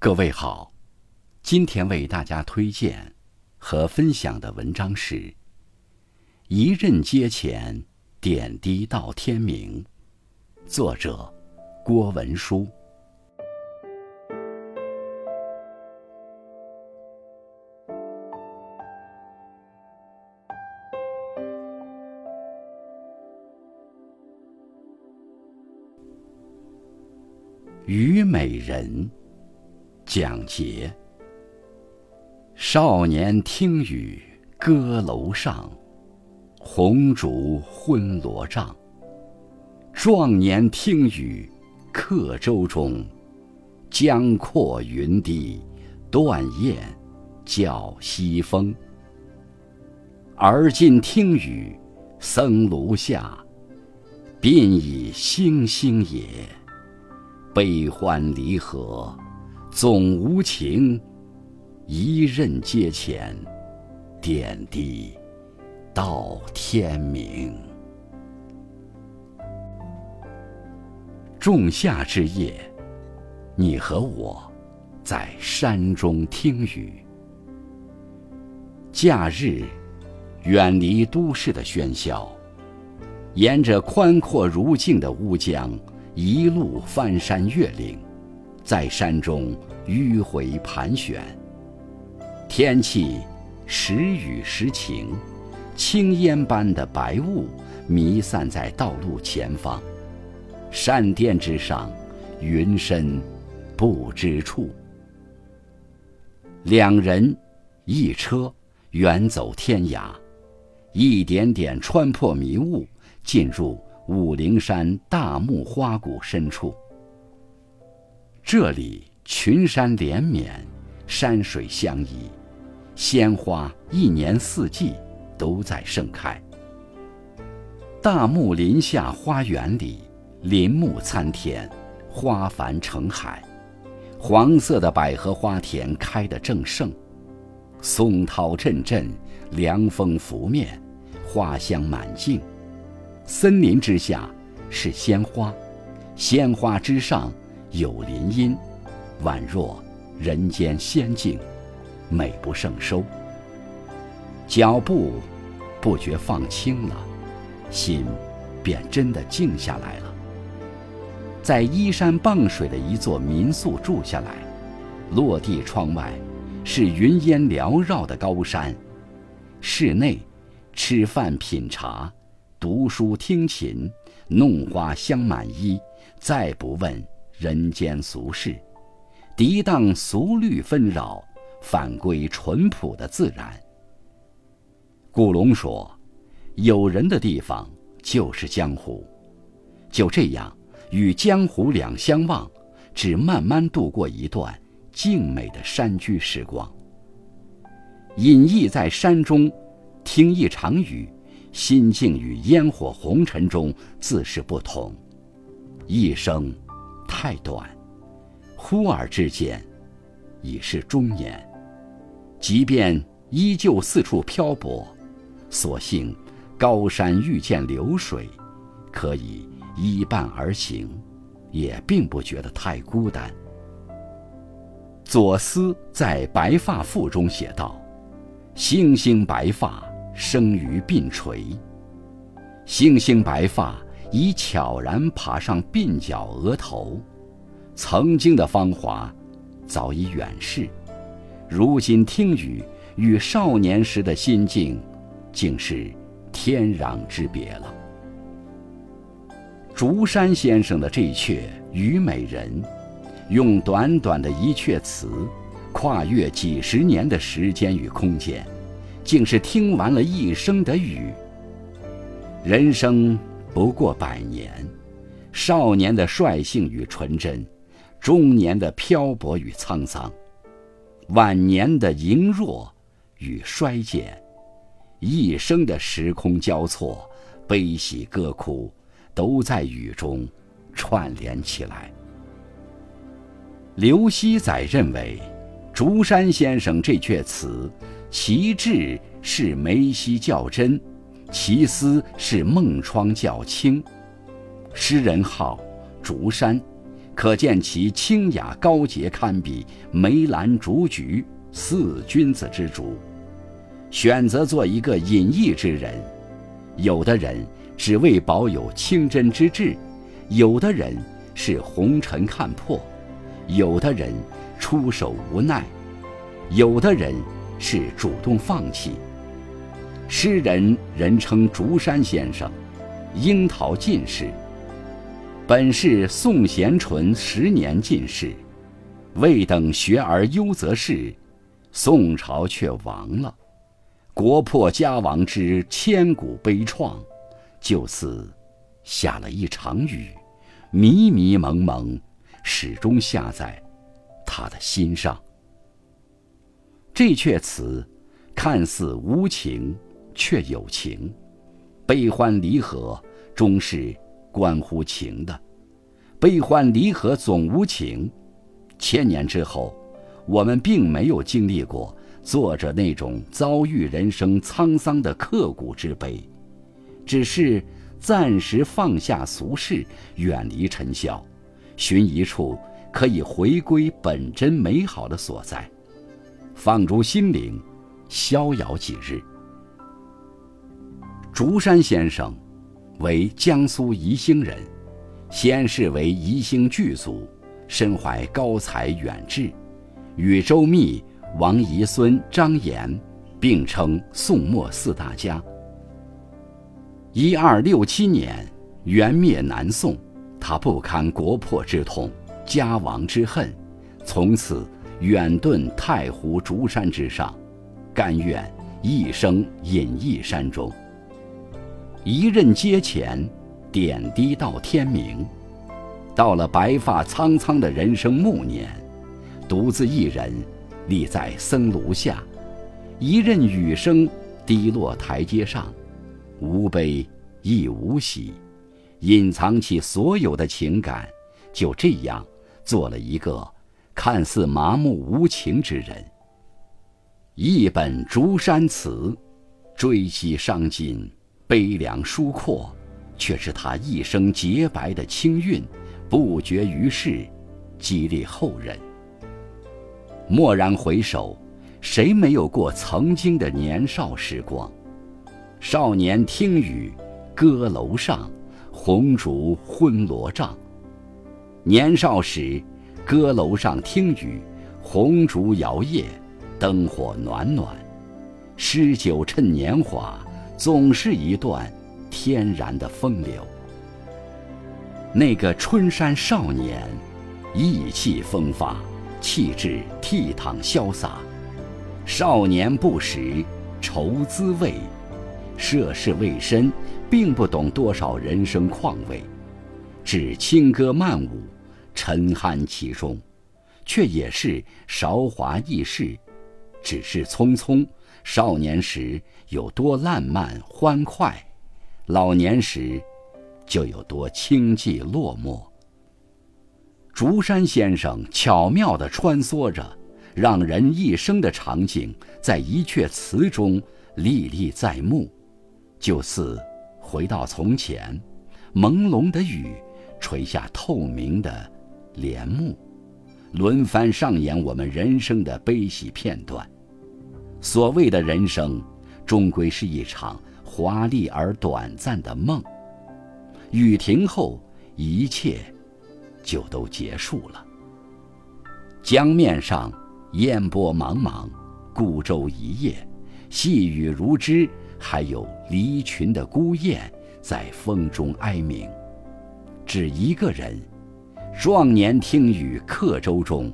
各位好，今天为大家推荐和分享的文章是《一任阶前，点滴到天明》，作者郭文书。虞美人，蒋捷。少年听雨歌楼上，红烛昏罗帐。壮年听雨客舟中，江阔云低断雁叫西风。而今听雨僧庐下，鬓已星星也。悲欢离合，总无情。一任阶前，点滴到天明。仲夏之夜，你和我在山中听雨。假日，远离都市的喧嚣，沿着宽阔如镜的乌江。一路翻山越岭，在山中迂回盘旋。天气时雨时晴，青烟般的白雾弥散在道路前方，山巅之上，云深不知处。两人一车，远走天涯，一点点穿破迷雾，进入。武陵山大木花谷深处，这里群山连绵，山水相依，鲜花一年四季都在盛开。大木林下花园里，林木参天，花繁成海，黄色的百合花田开得正盛，松涛阵阵，凉风拂面，花香满径。森林之下是鲜花，鲜花之上有林荫，宛若人间仙境，美不胜收。脚步不觉放轻了，心便真的静下来了。在依山傍水的一座民宿住下来，落地窗外是云烟缭绕的高山，室内吃饭品茶。读书听琴，弄花香满衣，再不问人间俗事，涤荡俗虑纷扰，返归淳朴的自然。古龙说：“有人的地方就是江湖。”就这样，与江湖两相望，只慢慢度过一段静美的山居时光。隐逸在山中，听一场雨。心境与烟火红尘中自是不同，一生太短，忽而之间，已是中年。即便依旧四处漂泊，所幸高山遇见流水，可以依伴而行，也并不觉得太孤单。左思在《白发赋》中写道：“星星白发。”生于鬓垂，星星白发已悄然爬上鬓角额头，曾经的芳华早已远逝，如今听雨与少年时的心境，竟是天壤之别了。竹山先生的这阙《虞美人》，用短短的一阙词，跨越几十年的时间与空间。竟是听完了一生的雨。人生不过百年，少年的率性与纯真，中年的漂泊与沧桑，晚年的羸弱与衰减，一生的时空交错，悲喜歌哭，都在雨中串联起来。刘熙载认为，竹山先生这阙词。其志是梅溪较真，其思是孟窗较清。诗人号竹山，可见其清雅高洁，堪比梅兰竹菊四君子之主。选择做一个隐逸之人，有的人只为保有清真之志，有的人是红尘看破，有的人出手无奈，有的人是主动放弃。诗人人称竹山先生，樱桃进士。本是宋贤纯十年进士，未等学而优则仕，宋朝却亡了。国破家亡之千古悲怆，就似下了一场雨，迷迷蒙蒙，始终下在他的心上。这阙词看似无情，却有情，悲欢离合终是关乎情的。悲欢离合总无情，千年之后，我们并没有经历过。作者那种遭遇人生沧桑的刻骨之悲，只是暂时放下俗世，远离尘嚣，寻一处可以回归本真美好的所在，放逐心灵，逍遥几日。竹山先生，为江苏宜兴人，先是为宜兴巨族，身怀高才远志，与周密。王遗孙张炎并称宋末四大家。一二六七年，元灭南宋，他不堪国破之痛、家亡之恨，从此远遁太湖竹山之上，甘愿一生隐逸山中。一任阶前，点滴到天明。到了白发苍苍的人生暮年，独自一人。立在僧庐下，一任雨声滴落台阶上，无悲亦无喜，隐藏起所有的情感，就这样做了一个看似麻木无情之人。一本竹山词，追惜伤尽，悲凉疏阔，却是他一生洁白的清韵，不绝于世，激励后人。蓦然回首，谁没有过曾经的年少时光？少年听雨，歌楼上，红烛昏罗帐。年少时，歌楼上听雨，红烛摇曳，灯火暖暖。诗酒趁年华，总是一段天然的风流。那个春山少年，意气风发。气质倜傥潇洒，少年不识愁滋味，涉世未深，并不懂多少人生况味，只轻歌曼舞，沉酣其中，却也是韶华易逝。只是匆匆，少年时有多烂漫欢快，老年时就有多清寂落寞。竹山先生巧妙地穿梭着让人一生的场景，在一阙词中历历在目，就似回到从前，朦胧的雨垂下透明的帘幕，轮番上演我们人生的悲喜片段。所谓的人生，终归是一场华丽而短暂的梦。雨停后，一切。就都结束了。江面上烟波茫茫，孤舟一叶，细雨如织，还有离群的孤雁在风中哀鸣。只一个人，壮年听雨客舟中，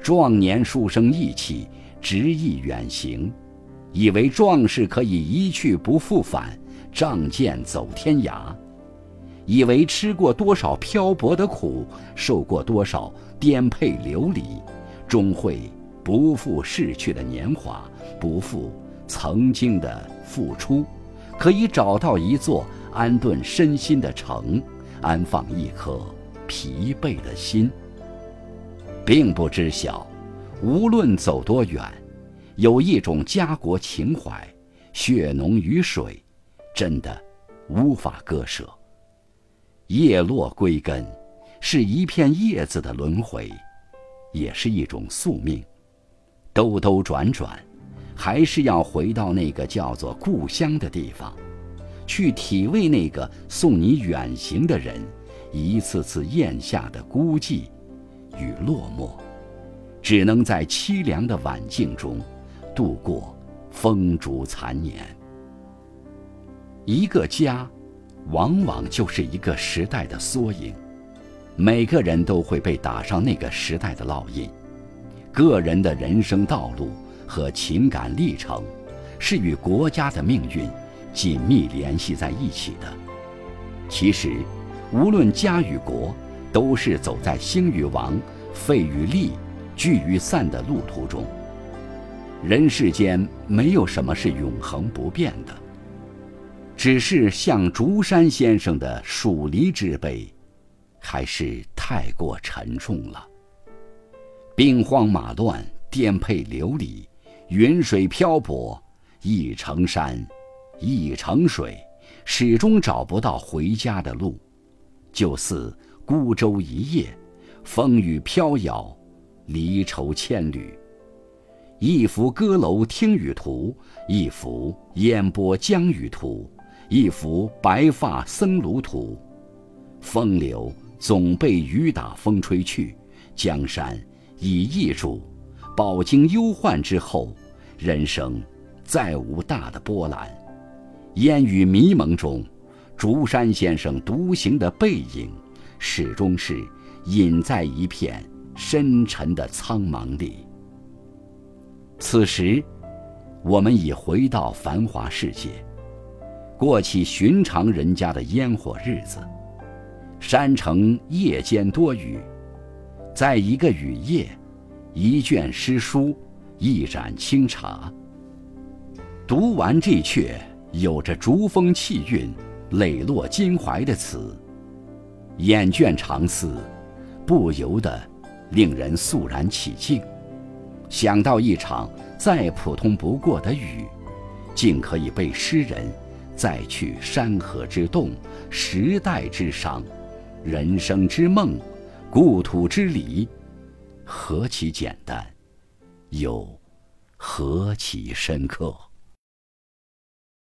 壮年书生意气，执意远行，以为壮士可以一去不复返，仗剑走天涯。以为吃过多少漂泊的苦，受过多少颠沛流离，终会不负逝去的年华，不负曾经的付出，可以找到一座安顿身心的城，安放一颗疲惫的心。并不知晓，无论走多远，有一种家国情怀，血浓于水，真的无法割舍。叶落归根，是一片叶子的轮回，也是一种宿命。兜兜转转，还是要回到那个叫做故乡的地方，去体味那个送你远行的人一次次咽下的孤寂与落寞，只能在凄凉的晚境中度过风烛残年。一个家，往往就是一个时代的缩影。每个人都会被打上那个时代的烙印，个人的人生道路和情感历程，是与国家的命运紧密联系在一起的。其实，无论家与国，都是走在兴与亡、废与立、聚与散的路途中。人世间没有什么是永恒不变的，只是像竹山先生的黍离之悲。还是太过沉重了。兵荒马乱，颠沛流离，云水漂泊，一程山，一程水，始终找不到回家的路。就似孤舟一叶，风雨飘摇，离愁千缕。一幅歌楼听雨图，一幅烟波江雨图，一幅白发僧庐图。风流。总被雨打风吹去，江山已易主，饱经忧患之后，人生再无大的波澜。烟雨迷蒙中，竹山先生独行的背影，始终是隐在一片深沉的苍茫里。此时，我们已回到繁华世界，过起寻常人家的烟火日子。山城夜间多雨，在一个雨夜，一卷诗书，一盏清茶。读完这阙有着竹风气韵、磊落襟怀的词，眼倦长思，不由得令人肃然起敬。想到一场再普通不过的雨，竟可以被诗人载去山河之动、时代之伤。人生之梦，故土之离，何其简单，又何其深刻。